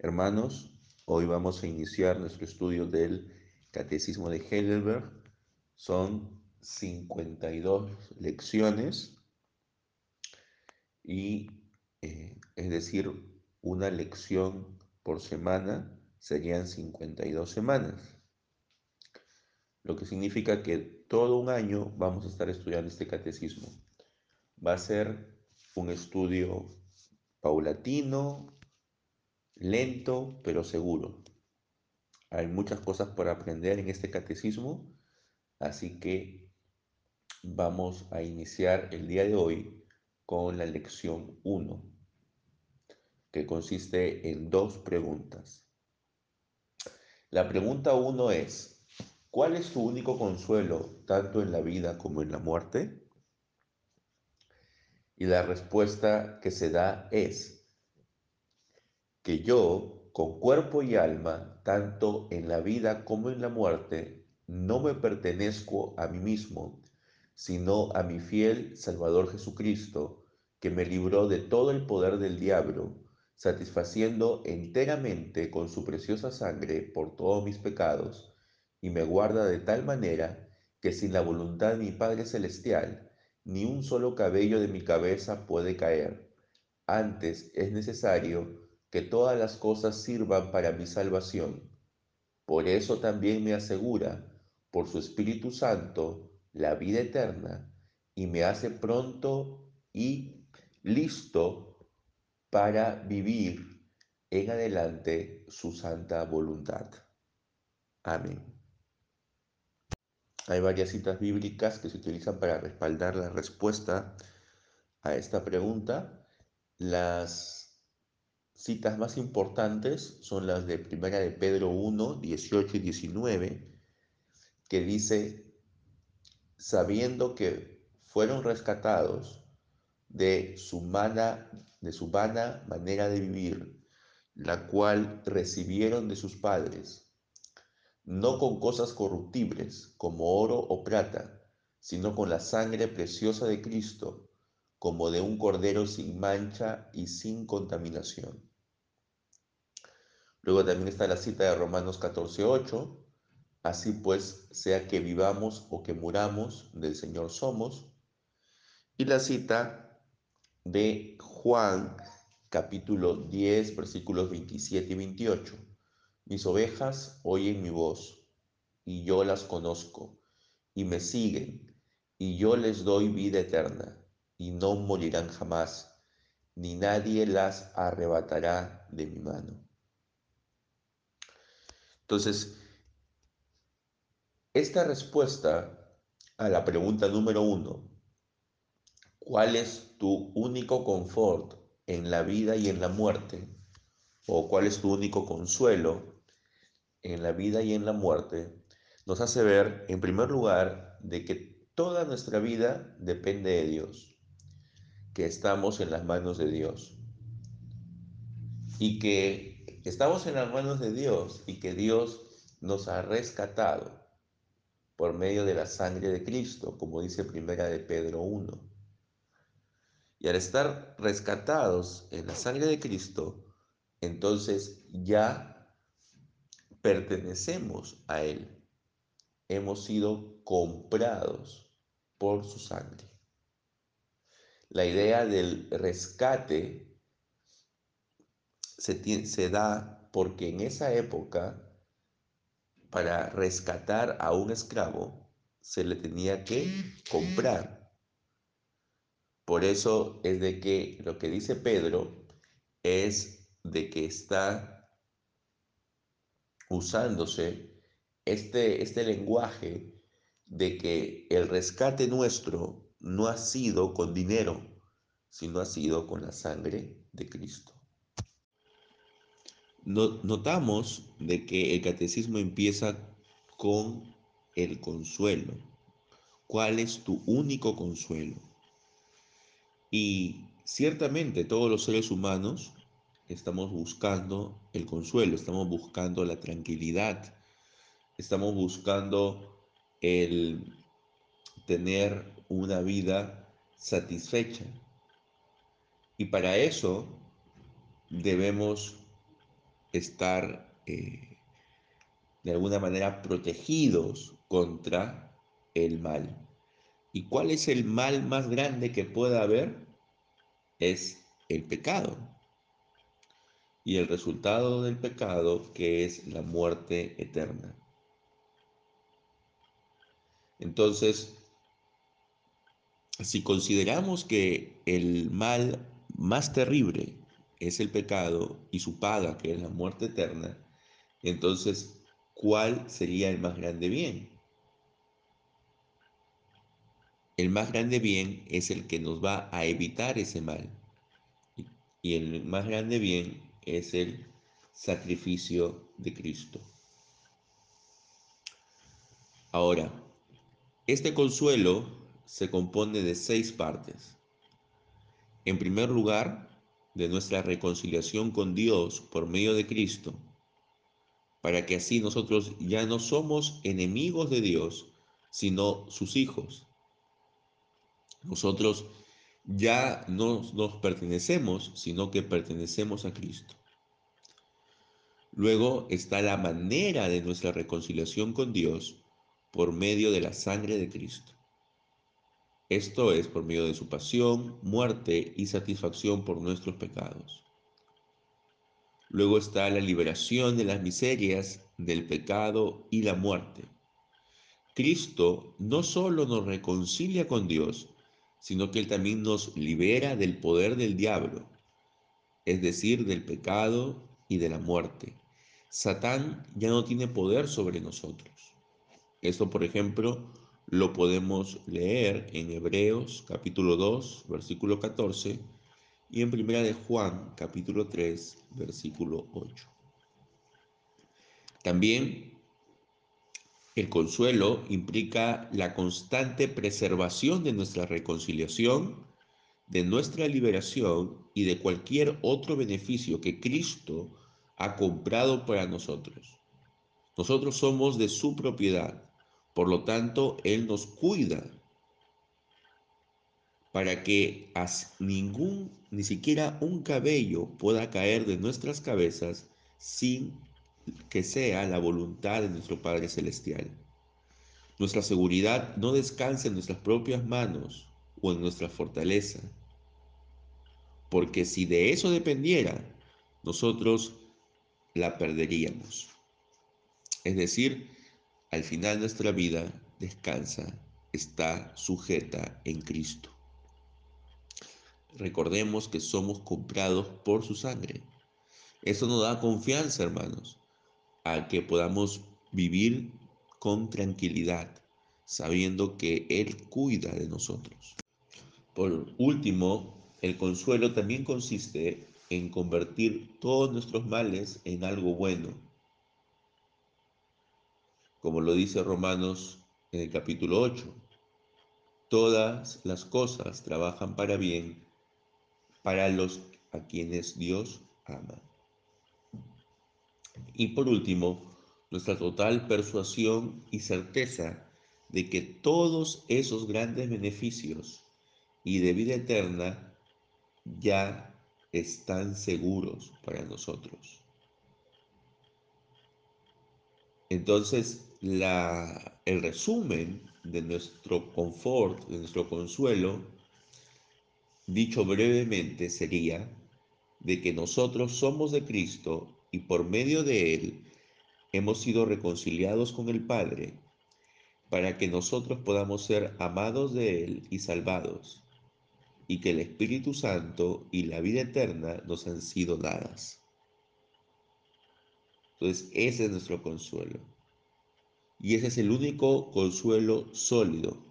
Hermanos, hoy vamos a iniciar nuestro estudio del Catecismo de Heidelberg. Son 52 lecciones y eh, es decir, una lección por semana serían 52 semanas. Lo que significa que todo un año vamos a estar estudiando este catecismo. Va a ser un estudio paulatino, lento, pero seguro. Hay muchas cosas por aprender en este catecismo, así que vamos a iniciar el día de hoy con la lección 1, que consiste en dos preguntas. La pregunta 1 es, ¿cuál es tu único consuelo tanto en la vida como en la muerte? Y la respuesta que se da es que yo, con cuerpo y alma, tanto en la vida como en la muerte, no me pertenezco a mí mismo, sino a mi fiel Salvador Jesucristo, que me libró de todo el poder del diablo, satisfaciendo enteramente con su preciosa sangre por todos mis pecados, y me guarda de tal manera que sin la voluntad de mi Padre Celestial, ni un solo cabello de mi cabeza puede caer. Antes es necesario que todas las cosas sirvan para mi salvación. Por eso también me asegura, por su Espíritu Santo, la vida eterna y me hace pronto y listo para vivir en adelante su santa voluntad. Amén. Hay varias citas bíblicas que se utilizan para respaldar la respuesta a esta pregunta. Las citas más importantes son las de Primera de Pedro 1, 18 y 19, que dice, sabiendo que fueron rescatados de su, mana, de su vana manera de vivir, la cual recibieron de sus padres, no con cosas corruptibles como oro o plata, sino con la sangre preciosa de Cristo, como de un cordero sin mancha y sin contaminación. Luego también está la cita de Romanos 14:8, Así pues, sea que vivamos o que muramos, del Señor somos. Y la cita de Juan capítulo 10, versículos 27 y 28. Mis ovejas oyen mi voz, y yo las conozco, y me siguen, y yo les doy vida eterna, y no morirán jamás, ni nadie las arrebatará de mi mano. Entonces, esta respuesta a la pregunta número uno, ¿cuál es tu único confort en la vida y en la muerte? ¿O cuál es tu único consuelo en la vida y en la muerte? Nos hace ver, en primer lugar, de que toda nuestra vida depende de Dios, que estamos en las manos de Dios y que estamos en las manos de Dios y que Dios nos ha rescatado por medio de la sangre de Cristo, como dice primera de Pedro 1. Y al estar rescatados en la sangre de Cristo, entonces ya pertenecemos a Él. Hemos sido comprados por su sangre. La idea del rescate se, da porque en esa época para rescatar a un esclavo se le tenía que comprar. Por eso es de que lo que dice Pedro es de que está usándose este, este lenguaje de que el rescate nuestro no ha sido con dinero, sino ha sido con la sangre de Cristo notamos de que el catecismo empieza con el consuelo. ¿Cuál es tu único consuelo? Y ciertamente todos los seres humanos estamos buscando el consuelo, estamos buscando la tranquilidad, estamos buscando el tener una vida satisfecha. Y para eso debemos estar eh, de alguna manera protegidos contra el mal. ¿Y cuál es el mal más grande que pueda haber? Es el pecado. Y el resultado del pecado que es la muerte eterna. Entonces, si consideramos que el mal más terrible es el pecado y su paga, que es la muerte eterna, entonces, ¿cuál sería el más grande bien? El más grande bien es el que nos va a evitar ese mal. Y el más grande bien es el sacrificio de Cristo. Ahora, este consuelo se compone de seis partes. En primer lugar, de nuestra reconciliación con Dios por medio de Cristo, para que así nosotros ya no somos enemigos de Dios, sino sus hijos. Nosotros ya no nos pertenecemos, sino que pertenecemos a Cristo. Luego está la manera de nuestra reconciliación con Dios por medio de la sangre de Cristo. Esto es por medio de su pasión, muerte y satisfacción por nuestros pecados. Luego está la liberación de las miserias, del pecado y la muerte. Cristo no solo nos reconcilia con Dios, sino que Él también nos libera del poder del diablo, es decir, del pecado y de la muerte. Satán ya no tiene poder sobre nosotros. Esto, por ejemplo, lo podemos leer en Hebreos capítulo 2, versículo 14 y en Primera de Juan capítulo 3, versículo 8. También el consuelo implica la constante preservación de nuestra reconciliación, de nuestra liberación y de cualquier otro beneficio que Cristo ha comprado para nosotros. Nosotros somos de su propiedad, por lo tanto, Él nos cuida para que ningún, ni siquiera un cabello pueda caer de nuestras cabezas sin que sea la voluntad de nuestro Padre Celestial. Nuestra seguridad no descansa en nuestras propias manos o en nuestra fortaleza, porque si de eso dependiera, nosotros la perderíamos. Es decir, al final nuestra vida descansa, está sujeta en Cristo. Recordemos que somos comprados por su sangre. Eso nos da confianza, hermanos, a que podamos vivir con tranquilidad, sabiendo que Él cuida de nosotros. Por último, el consuelo también consiste en convertir todos nuestros males en algo bueno. Como lo dice Romanos en el capítulo 8, todas las cosas trabajan para bien para los a quienes Dios ama. Y por último, nuestra total persuasión y certeza de que todos esos grandes beneficios y de vida eterna ya están seguros para nosotros. Entonces, el resumen de nuestro confort, de nuestro consuelo, Dicho brevemente sería de que nosotros somos de Cristo y por medio de Él hemos sido reconciliados con el Padre para que nosotros podamos ser amados de Él y salvados, y que el Espíritu Santo y la vida eterna nos han sido dadas. Entonces, ese es nuestro consuelo. Y ese es el único consuelo sólido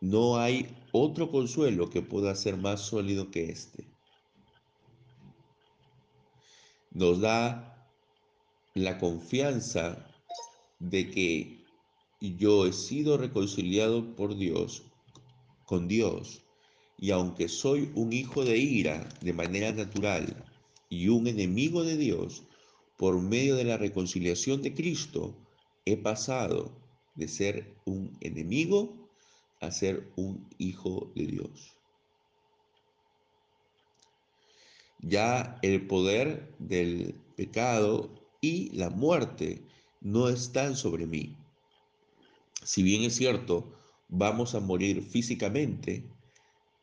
No hay otro consuelo que pueda ser más sólido que este. Nos da la confianza de que yo he sido reconciliado por Dios, con Dios, y aunque soy un hijo de ira de manera natural y un enemigo de Dios, por medio de la reconciliación de Cristo, he pasado de ser un enemigo a ser un hijo de Dios. Ya el poder del pecado y la muerte no están sobre mí. Si bien es cierto, vamos a morir físicamente,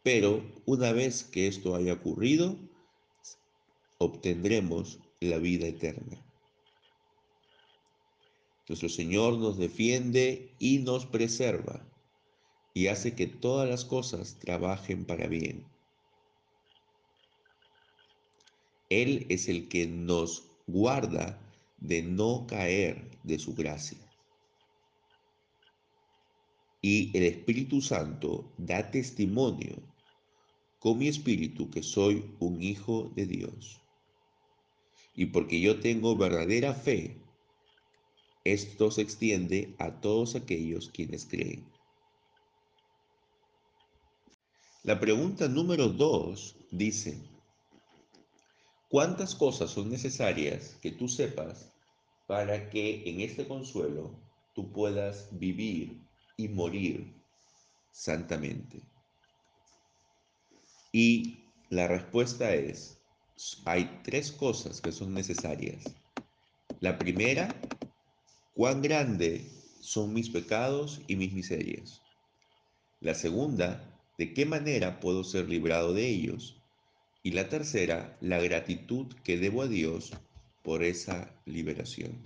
pero una vez que esto haya ocurrido, obtendremos la vida eterna. Nuestro Señor nos defiende y nos preserva y hace que todas las cosas trabajen para bien. Él es el que nos guarda de no caer de su gracia. Y el Espíritu Santo da testimonio con mi espíritu que soy un hijo de Dios. Y porque yo tengo verdadera fe, esto se extiende a todos aquellos quienes creen. La pregunta número dos dice, ¿cuántas cosas son necesarias que tú sepas para que en este consuelo tú puedas vivir y morir santamente? Y la respuesta es, hay tres cosas que son necesarias. La primera, cuán grande son mis pecados y mis miserias. La segunda, de qué manera puedo ser librado de ellos. Y la tercera, la gratitud que debo a Dios por esa liberación.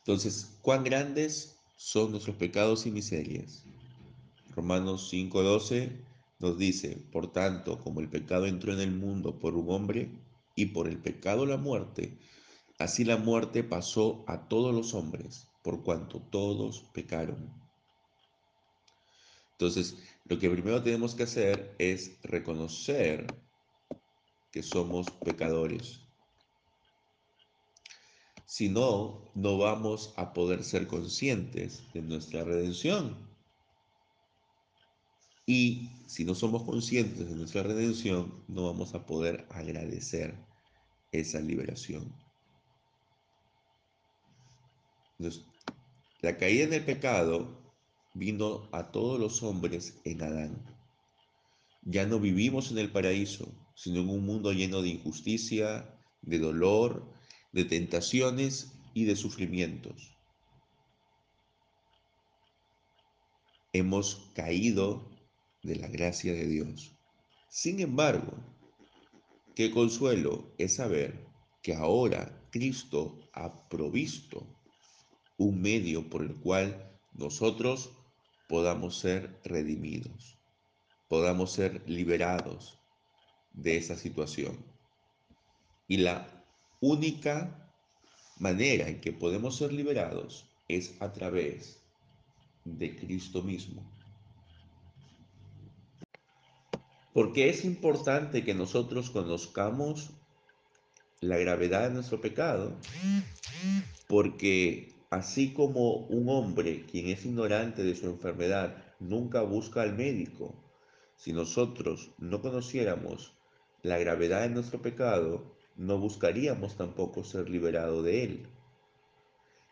Entonces, ¿cuán grandes son nuestros pecados y miserias? Romanos 5:12 nos dice, por tanto, como el pecado entró en el mundo por un hombre y por el pecado la muerte, así la muerte pasó a todos los hombres, por cuanto todos pecaron. Entonces, lo que primero tenemos que hacer es reconocer que somos pecadores. Si no, no vamos a poder ser conscientes de nuestra redención. Y si no somos conscientes de nuestra redención, no vamos a poder agradecer esa liberación. la caída en el pecado vino a todos los hombres en Adán. Ya no vivimos en el paraíso, sino en un mundo lleno de injusticia, de dolor, de tentaciones y de sufrimientos. Hemos caído de la gracia de Dios. Sin embargo, qué consuelo es saber que ahora Cristo ha provisto un medio por el cual nosotros podamos ser redimidos, podamos ser liberados de esa situación. Y la única manera en que podemos ser liberados es a través de Cristo mismo. Porque es importante que nosotros conozcamos la gravedad de nuestro pecado, porque así como un hombre quien es ignorante de su enfermedad nunca busca al médico, si nosotros no conociéramos la gravedad de nuestro pecado, no buscaríamos tampoco ser liberado de él.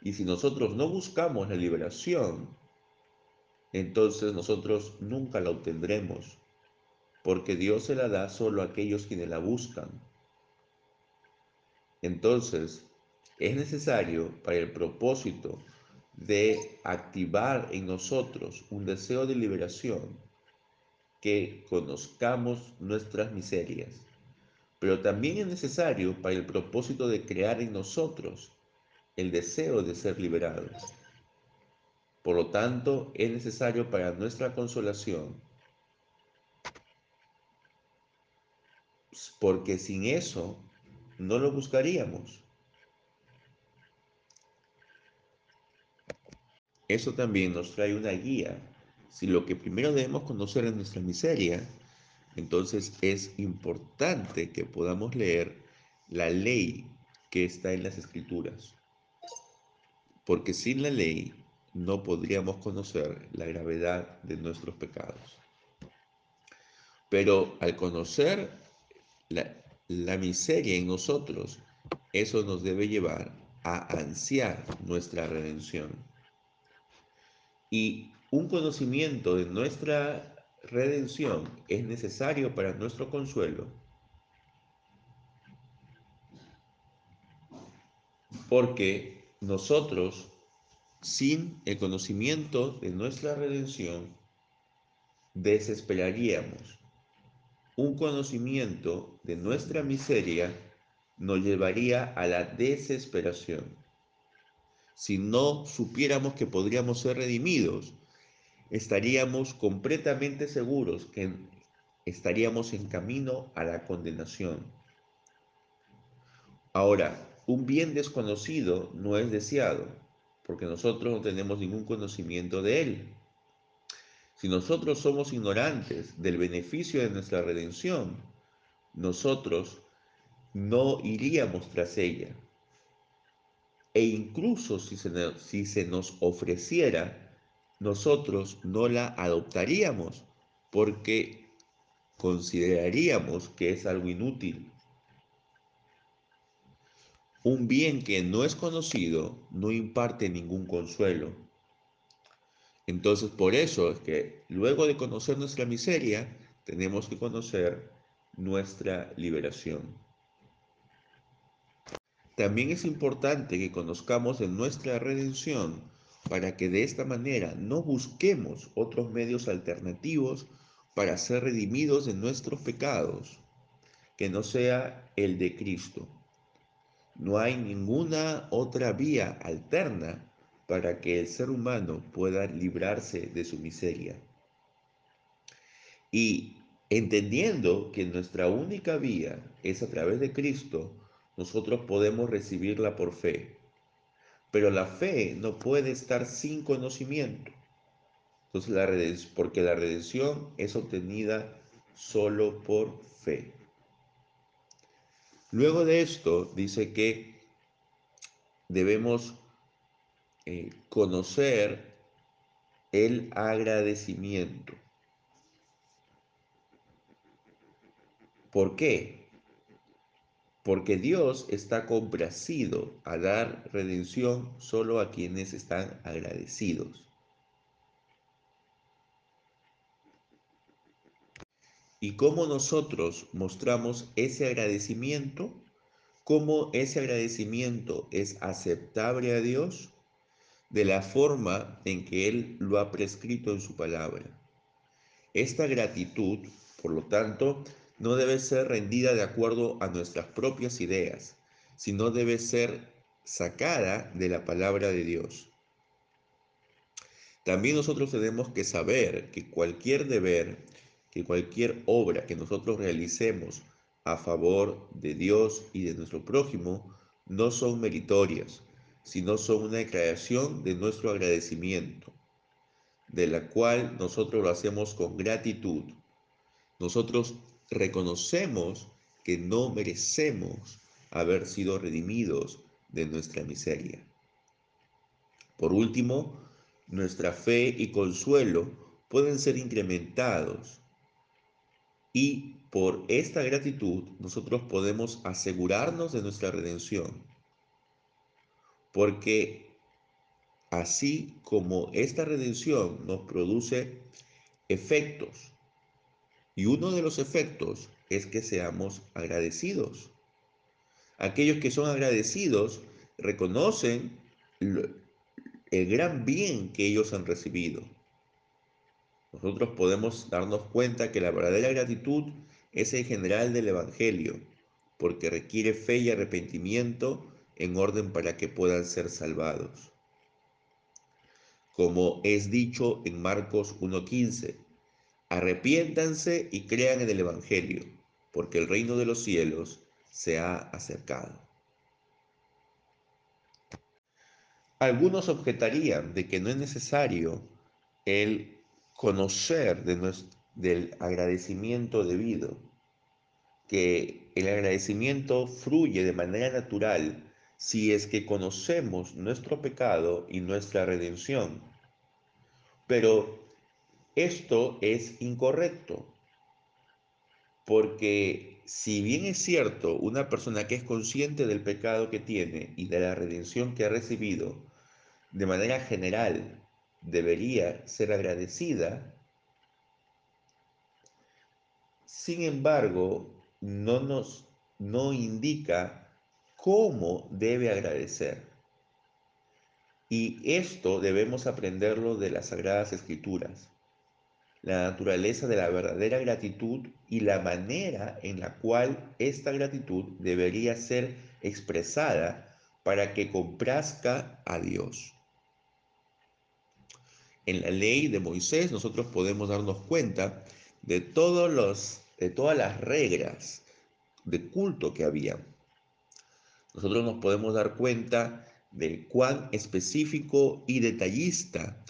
Y si nosotros no buscamos la liberación, entonces nosotros nunca la obtendremos, porque Dios se la da solo a aquellos quienes la buscan. Entonces, es necesario para el propósito de activar en nosotros un deseo de liberación que conozcamos nuestras miserias, pero también es necesario para el propósito de crear en nosotros el deseo de ser liberados. Por lo tanto, es necesario para nuestra consolación porque sin eso no lo buscaríamos. Eso también nos trae una guía. Si lo que primero debemos conocer es nuestra miseria, entonces es importante que podamos leer la ley que está en las escrituras. Porque sin la ley no podríamos conocer la gravedad de nuestros pecados. Pero al conocer la, miseria en nosotros, eso nos debe llevar a ansiar nuestra redención. Y un conocimiento de nuestra redención es necesario para nuestro consuelo, porque nosotros, sin el conocimiento de nuestra redención, desesperaríamos. Un conocimiento de nuestra miseria nos llevaría a la desesperación. Si no supiéramos que podríamos ser redimidos, estaríamos completamente seguros que estaríamos en camino a la condenación. Ahora, un bien desconocido no es deseado, porque nosotros no tenemos ningún conocimiento de él. Si nosotros somos ignorantes del beneficio de nuestra redención, nosotros no iríamos tras ella. E incluso si se, nos ofreciera, nosotros no la adoptaríamos porque consideraríamos que es algo inútil. Un bien que no es conocido no imparte ningún consuelo. Entonces, por eso es que luego de conocer nuestra miseria, tenemos que conocer nuestra liberación. También es importante que conozcamos de nuestra redención para que de esta manera no busquemos otros medios alternativos para ser redimidos de nuestros pecados, que no sea el de Cristo. No hay ninguna otra vía alterna para que el ser humano pueda librarse de su miseria. Y entendiendo que nuestra única vía es a través de Cristo, nosotros podemos recibirla por fe. Pero la fe no puede estar sin conocimiento. Entonces, la porque la redención es obtenida solo por fe. Luego de esto, dice que debemos eh, conocer el agradecimiento. ¿Por qué? Porque Dios está complacido a dar redención solo a quienes están agradecidos. y cómo nosotros mostramos ese agradecimiento, cómo ese agradecimiento es aceptable a Dios de la forma en que Él lo ha prescrito en su palabra. Esta gratitud, por lo tanto, no debe ser rendida de acuerdo a nuestras propias ideas, sino debe ser sacada de la palabra de Dios. También nosotros tenemos que saber que cualquier deber que cualquier obra que nosotros realicemos a favor de Dios y de nuestro prójimo no son meritorias, sino son una declaración de nuestro agradecimiento, de la cual nosotros lo hacemos con gratitud. Nosotros reconocemos que no merecemos haber sido redimidos de nuestra miseria. Por último, nuestra fe y consuelo pueden ser incrementados y por esta gratitud nosotros podemos asegurarnos de nuestra redención. Porque así como esta redención nos produce efectos, y uno de los efectos es que seamos agradecidos. Aquellos que son agradecidos reconocen el gran bien que ellos han recibido nosotros podemos darnos cuenta que la verdadera gratitud es el general del Evangelio, porque requiere fe y arrepentimiento en orden para que puedan ser salvados. Como es dicho en Marcos 1.15, arrepiéntanse y crean en el Evangelio, porque el reino de los cielos se ha acercado. Algunos objetarían de que no es necesario el conocer de del agradecimiento debido, que el agradecimiento fluye de manera natural si es que conocemos nuestro pecado y nuestra redención. Pero esto es incorrecto, porque si bien es cierto, una persona que es consciente del pecado que tiene y de la redención que ha recibido, de manera general debería ser agradecida, sin embargo, no nos no indica cómo debe agradecer. Y esto debemos aprenderlo de las Sagradas Escrituras la naturaleza de la verdadera gratitud y la manera en la cual esta gratitud debería ser expresada para que comprazca a Dios. En la ley de Moisés nosotros podemos darnos cuenta de, todos los, de todas las reglas de culto que había. Nosotros nos podemos dar cuenta de cuán específico y detallista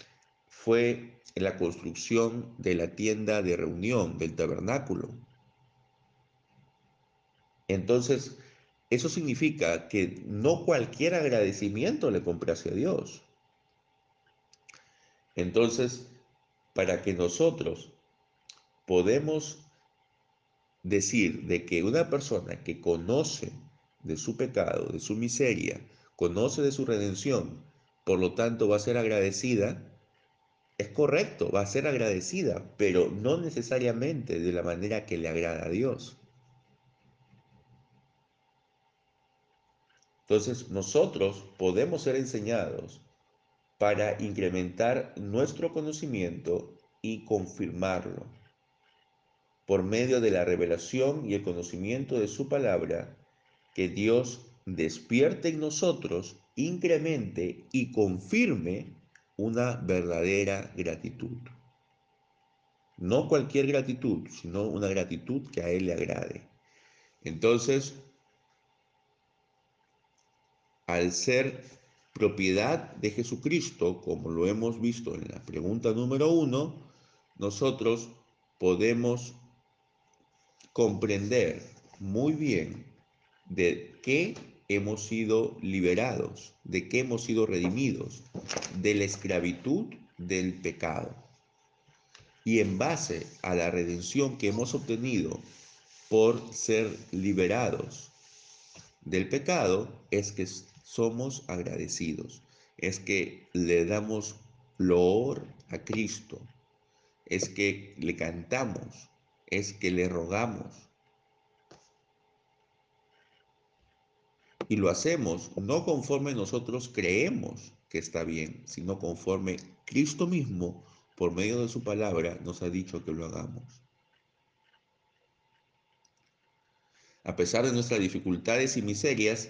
fue en la construcción de la tienda de reunión, del tabernáculo. Entonces, eso significa que no cualquier agradecimiento le complace a Dios. Entonces, para que nosotros podemos decir de que una persona que conoce de su pecado, de su miseria, conoce de su redención, por lo tanto va a ser agradecida, es correcto, va a ser agradecida, pero no necesariamente de la manera que le agrada a Dios. Entonces nosotros podemos ser enseñados para incrementar nuestro conocimiento y confirmarlo por medio de la revelación y el conocimiento de su palabra, que Dios despierte en nosotros, incremente y confirme una verdadera gratitud. No cualquier gratitud, sino una gratitud que a Él le agrade. Entonces, al ser propiedad de Jesucristo, como lo hemos visto en la pregunta número uno, nosotros podemos comprender muy bien de qué hemos sido liberados, de que hemos sido redimidos de la esclavitud del pecado. Y en base a la redención que hemos obtenido por ser liberados del pecado, es que somos agradecidos, es que le damos loor a Cristo, es que le cantamos, es que le rogamos, Y lo hacemos no conforme nosotros creemos que está bien, sino conforme Cristo mismo, por medio de su palabra, nos ha dicho que lo hagamos. A pesar de nuestras dificultades y miserias,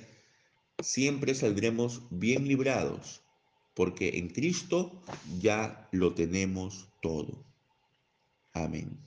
siempre saldremos bien librados, porque en Cristo ya lo tenemos todo. Amén.